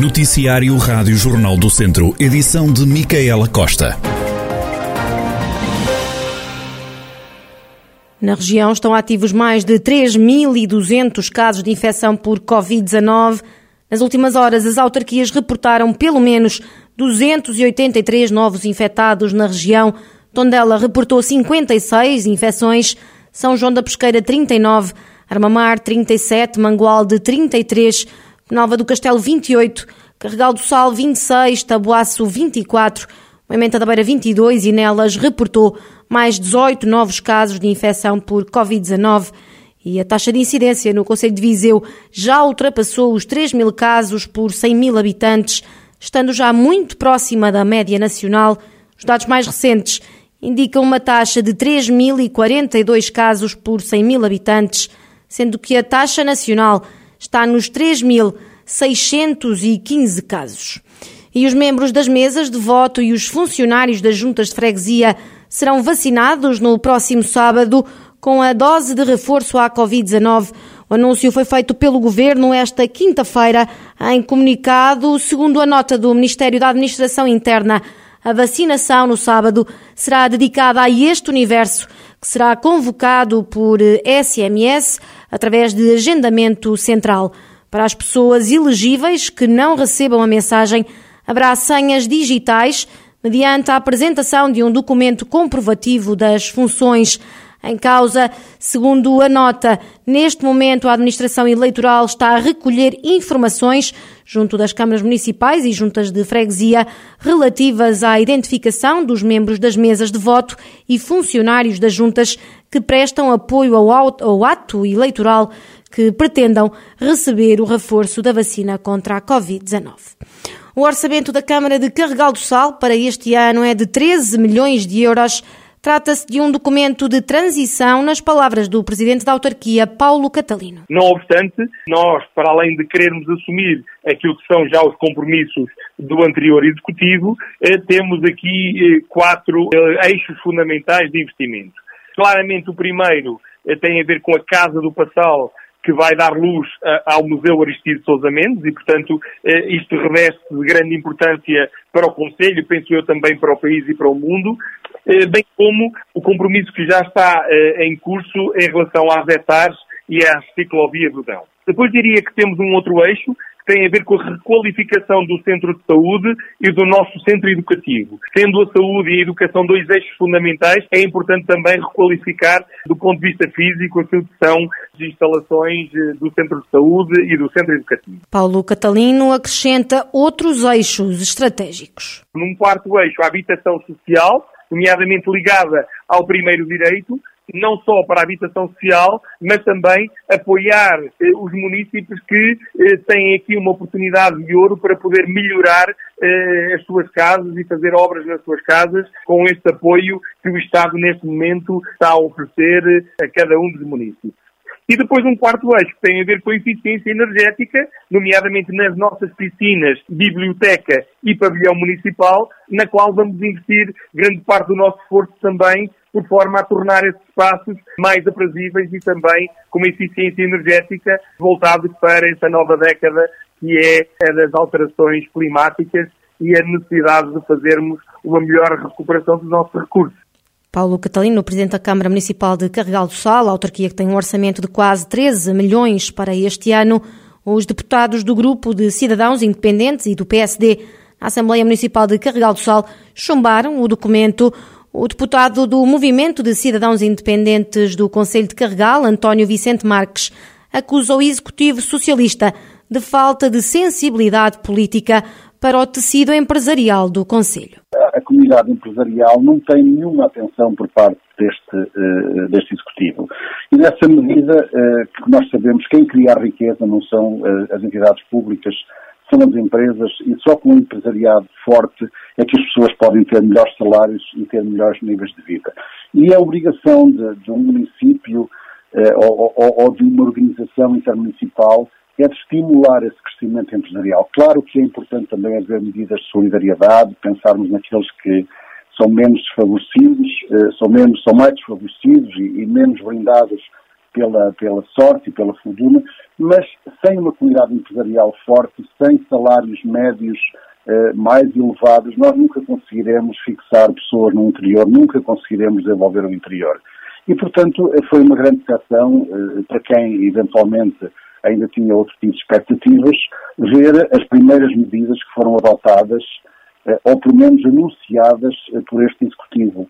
Noticiário Rádio Jornal do Centro, edição de Micaela Costa. Na região estão ativos mais de 3.200 casos de infecção por Covid-19. Nas últimas horas, as autarquias reportaram pelo menos 283 novos infectados na região. Tondela reportou 56 infecções, São João da Pesqueira 39, Armamar 37, Mangualde 33, Nova do Castelo 28, Carregal do Sal 26, Tabuaço 24, Moimenta da Beira 22 e nelas reportou mais 18 novos casos de infecção por Covid-19 e a taxa de incidência no Conselho de Viseu já ultrapassou os 3 mil casos por 100 mil habitantes, estando já muito próxima da média nacional. Os dados mais recentes indicam uma taxa de 3.042 casos por 100 mil habitantes, sendo que a taxa nacional está nos 3.615 casos. E os membros das mesas de voto e os funcionários das juntas de freguesia serão vacinados no próximo sábado com a dose de reforço à Covid-19. O anúncio foi feito pelo Governo esta quinta-feira em comunicado, segundo a nota do Ministério da Administração Interna. A vacinação no sábado será dedicada a este universo, que será convocado por SMS através de agendamento central. Para as pessoas elegíveis que não recebam a mensagem, haverá senhas digitais mediante a apresentação de um documento comprovativo das funções em causa. Segundo a nota, neste momento a administração eleitoral está a recolher informações junto das câmaras municipais e juntas de freguesia relativas à identificação dos membros das mesas de voto e funcionários das juntas que prestam apoio ao ato eleitoral que pretendam receber o reforço da vacina contra a Covid-19. O orçamento da Câmara de Carregal do Sal para este ano é de 13 milhões de euros. Trata-se de um documento de transição, nas palavras do presidente da autarquia, Paulo Catalino. Não obstante, nós, para além de querermos assumir aquilo que são já os compromissos do anterior executivo, eh, temos aqui eh, quatro eh, eixos fundamentais de investimento. Claramente, o primeiro tem a ver com a Casa do Passal, que vai dar luz uh, ao Museu Aristides Sousa Mendes e, portanto, uh, isto reveste de grande importância para o Conselho, penso eu também para o país e para o mundo, bem como o compromisso que já está em curso em relação às hectares e às ciclovias do Dão. Depois diria que temos um outro eixo tem a ver com a requalificação do centro de saúde e do nosso centro educativo. Sendo a saúde e a educação dois eixos fundamentais, é importante também requalificar, do ponto de vista físico, aquilo que são as instalações eh, do centro de saúde e do centro educativo. Paulo Catalino acrescenta outros eixos estratégicos. Num quarto eixo, a habitação social, nomeadamente ligada ao primeiro direito, não só para a habitação social, mas também apoiar eh, os municípios que eh, têm aqui uma oportunidade de ouro para poder melhorar eh, as suas casas e fazer obras nas suas casas com este apoio que o Estado neste momento está a oferecer a cada um dos municípios. E depois um quarto eixo que tem a ver com a eficiência energética, nomeadamente nas nossas piscinas, biblioteca e pavilhão municipal, na qual vamos investir grande parte do nosso esforço também por forma a tornar esses espaços mais aprazíveis e também com uma eficiência energética voltados para esta nova década que é a das alterações climáticas e a necessidade de fazermos uma melhor recuperação dos nossos recursos. Paulo Catalino, Presidente da Câmara Municipal de Carregal do Sal, a autarquia que tem um orçamento de quase 13 milhões para este ano. Os deputados do Grupo de Cidadãos Independentes e do PSD na Assembleia Municipal de Carregal do Sal chumbaram o documento. O deputado do Movimento de Cidadãos Independentes do Conselho de Carregal, António Vicente Marques, acusa o Executivo Socialista de falta de sensibilidade política para o tecido empresarial do Conselho. A comunidade empresarial não tem nenhuma atenção por parte deste, uh, deste Executivo. E nessa medida, uh, que nós sabemos quem cria a riqueza não são uh, as entidades públicas, são as empresas e só com um empresariado forte é que as pessoas podem ter melhores salários e ter melhores níveis de vida. E a obrigação de, de um município eh, ou, ou, ou, de uma organização intermunicipal é de estimular esse crescimento empresarial. Claro que é importante também haver medidas de solidariedade, pensarmos naqueles que são menos desfavorecidos, eh, são, menos, são mais desfavorecidos e, e menos blindados pela, pela sorte e pela fortuna, mas sem uma comunidade empresarial forte, sem salários médios eh, mais elevados, nós nunca conseguiremos fixar pessoas no interior, nunca conseguiremos desenvolver o interior. E, portanto, eh, foi uma grande decepção eh, para quem, eventualmente, ainda tinha outro tipo de expectativas, ver as primeiras medidas que foram adotadas, ou pelo menos anunciadas por este Executivo.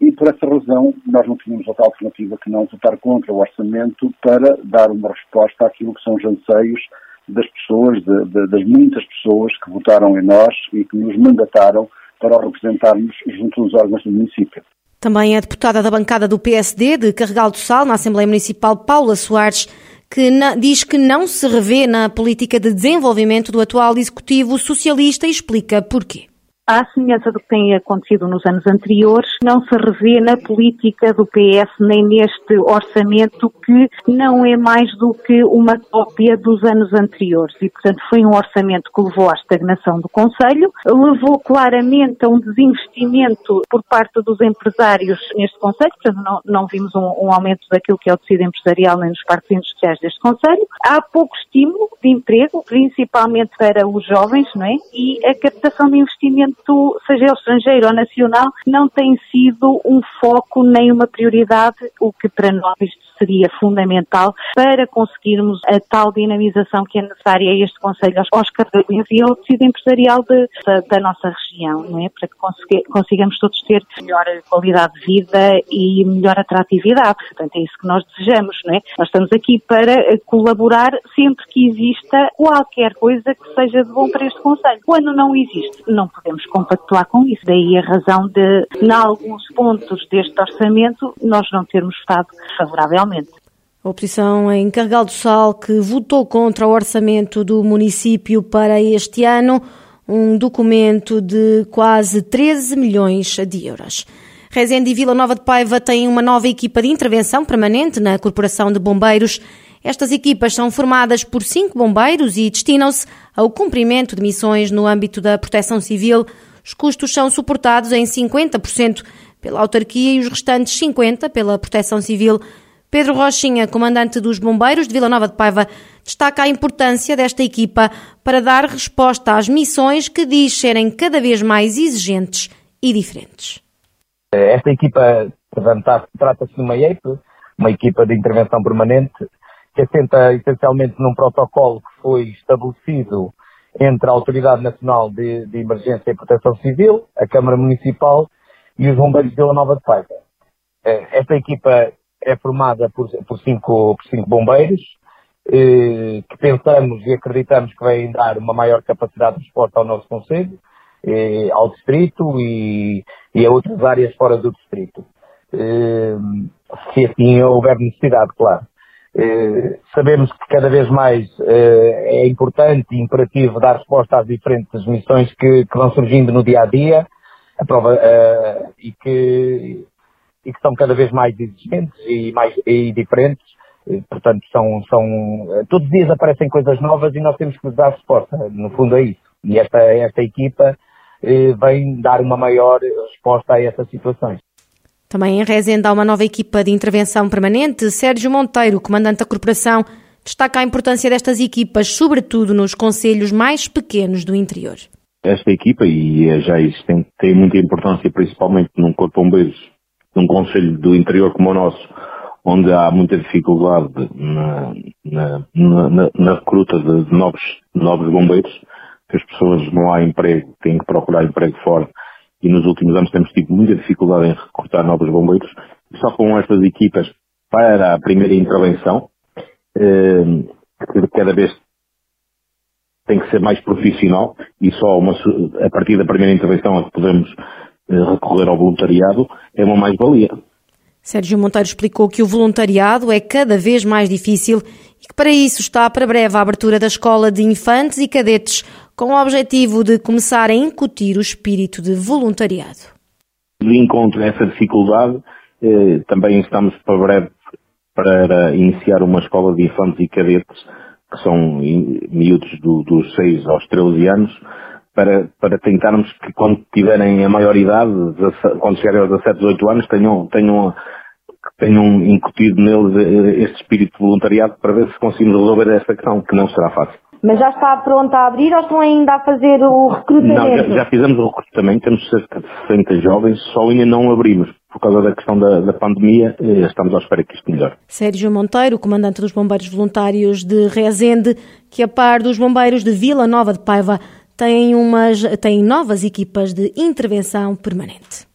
E por essa razão nós não tínhamos outra alternativa que não votar contra o orçamento para dar uma resposta àquilo que são os anseios das pessoas, de, de, das muitas pessoas que votaram em nós e que nos mandataram para representarmos junto dos órgãos do município. Também a deputada da bancada do PSD de Carregal do Sal, na Assembleia Municipal, Paula Soares, que na, diz que não se revê na política de desenvolvimento do atual Executivo Socialista e explica porquê à semelhança do que tem acontecido nos anos anteriores, não se revê na política do PS nem neste orçamento que não é mais do que uma cópia dos anos anteriores. E, portanto, foi um orçamento que levou à estagnação do Conselho, levou claramente a um desinvestimento por parte dos empresários neste Conselho, portanto, não, não vimos um, um, aumento daquilo que é o tecido empresarial nem nos parques industriais deste Conselho. Há pouco estímulo de emprego, principalmente para os jovens, não é? E a captação de investimento seja ele estrangeiro ou nacional, não tem sido um foco nem uma prioridade, o que para nós seria fundamental para conseguirmos a tal dinamização que é necessária a este Conselho aos carreiros e ao tecido empresarial de, da, da, nossa região, não é? Para que consigamos todos ter melhor qualidade de vida e melhor atratividade. Portanto, é isso que nós desejamos, não é? Nós estamos aqui para colaborar sempre que exista qualquer coisa que seja de bom para este Conselho. Quando não existe, não podemos compactuar com isso. Daí a razão de, em alguns pontos deste orçamento, nós não termos estado A oposição em Carregal do Sal, que votou contra o orçamento do município para este ano, um documento de quase 13 milhões de euros. Rezende e Vila Nova de Paiva têm uma nova equipa de intervenção permanente na Corporação de Bombeiros. Estas equipas são formadas por cinco bombeiros e destinam-se ao cumprimento de missões no âmbito da proteção civil, os custos são suportados em 50% pela autarquia e os restantes 50% pela Proteção Civil. Pedro Rochinha, comandante dos Bombeiros de Vila Nova de Paiva, destaca a importância desta equipa para dar resposta às missões que diz serem cada vez mais exigentes e diferentes. Esta equipa, trata-se de uma EIP, uma equipa de intervenção permanente, que assenta essencialmente num protocolo que foi estabelecido entre a Autoridade Nacional de, de Emergência e Proteção Civil, a Câmara Municipal e os Bombeiros de Vila Nova de Paiva. Eh, esta equipa é formada por, por, cinco, por cinco bombeiros, eh, que pensamos e acreditamos que vêm dar uma maior capacidade de resposta ao nosso Conselho, eh, ao Distrito e, e, a outras áreas fora do Distrito. se assim houver necessidade, claro. Eh, sabemos que cada vez mais eh, é importante e imperativo dar resposta às diferentes missões que, que vão surgindo no dia a dia a prova, eh, e, que, e que são cada vez mais exigentes e, mais, e diferentes. portanto, são, são, todos os dias aparecem coisas novas e nós temos que dar resposta. No fundo é isso. E esta, esta equipa vem dar uma maior resposta a essas situações. Também em Rezende há uma nova equipa de intervenção permanente. Sérgio Monteiro, comandante da corporação, destaca a importância destas equipas, sobretudo nos conselhos mais pequenos do interior. Esta equipa, e é já existente, tem muita importância, principalmente num corpo de bombeiros, num conselho do interior como o nosso, onde há muita dificuldade na, na, na, na recruta de novos, novos bombeiros, que as pessoas não há emprego, têm que procurar emprego fora e nos últimos anos temos tido muita dificuldade em recrutar novos bombeiros. Só com estas equipas para a primeira intervenção, eh, que cada vez tem que ser mais profissional e só uma, a partir da primeira intervenção é que podemos eh, recorrer ao voluntariado, é uma mais-valia. Sérgio Monteiro explicou que o voluntariado é cada vez mais difícil e que para isso está para breve a abertura da escola de infantes e cadetes, com o objetivo de começar a incutir o espírito de voluntariado. De encontro a essa dificuldade, eh, também estamos para breve para iniciar uma escola de infantes e cadetes, que são miúdos do, dos 6 aos 13 anos, para, para tentarmos que quando tiverem a maioridade, quando chegarem aos 17, 18 anos, tenham, tenham tenham incutido neles este espírito de voluntariado para ver se conseguimos resolver essa questão, que não será fácil. Mas já está pronta a abrir ou estão ainda a fazer o recrutamento? Não, já, já fizemos o recrutamento, temos cerca de 60 jovens, só ainda não abrimos. Por causa da questão da, da pandemia, eh, estamos à espera que isto melhore. Sérgio Monteiro, comandante dos Bombeiros Voluntários de Rezende, que a par dos bombeiros de Vila Nova de Paiva, tem, umas, tem novas equipas de intervenção permanente.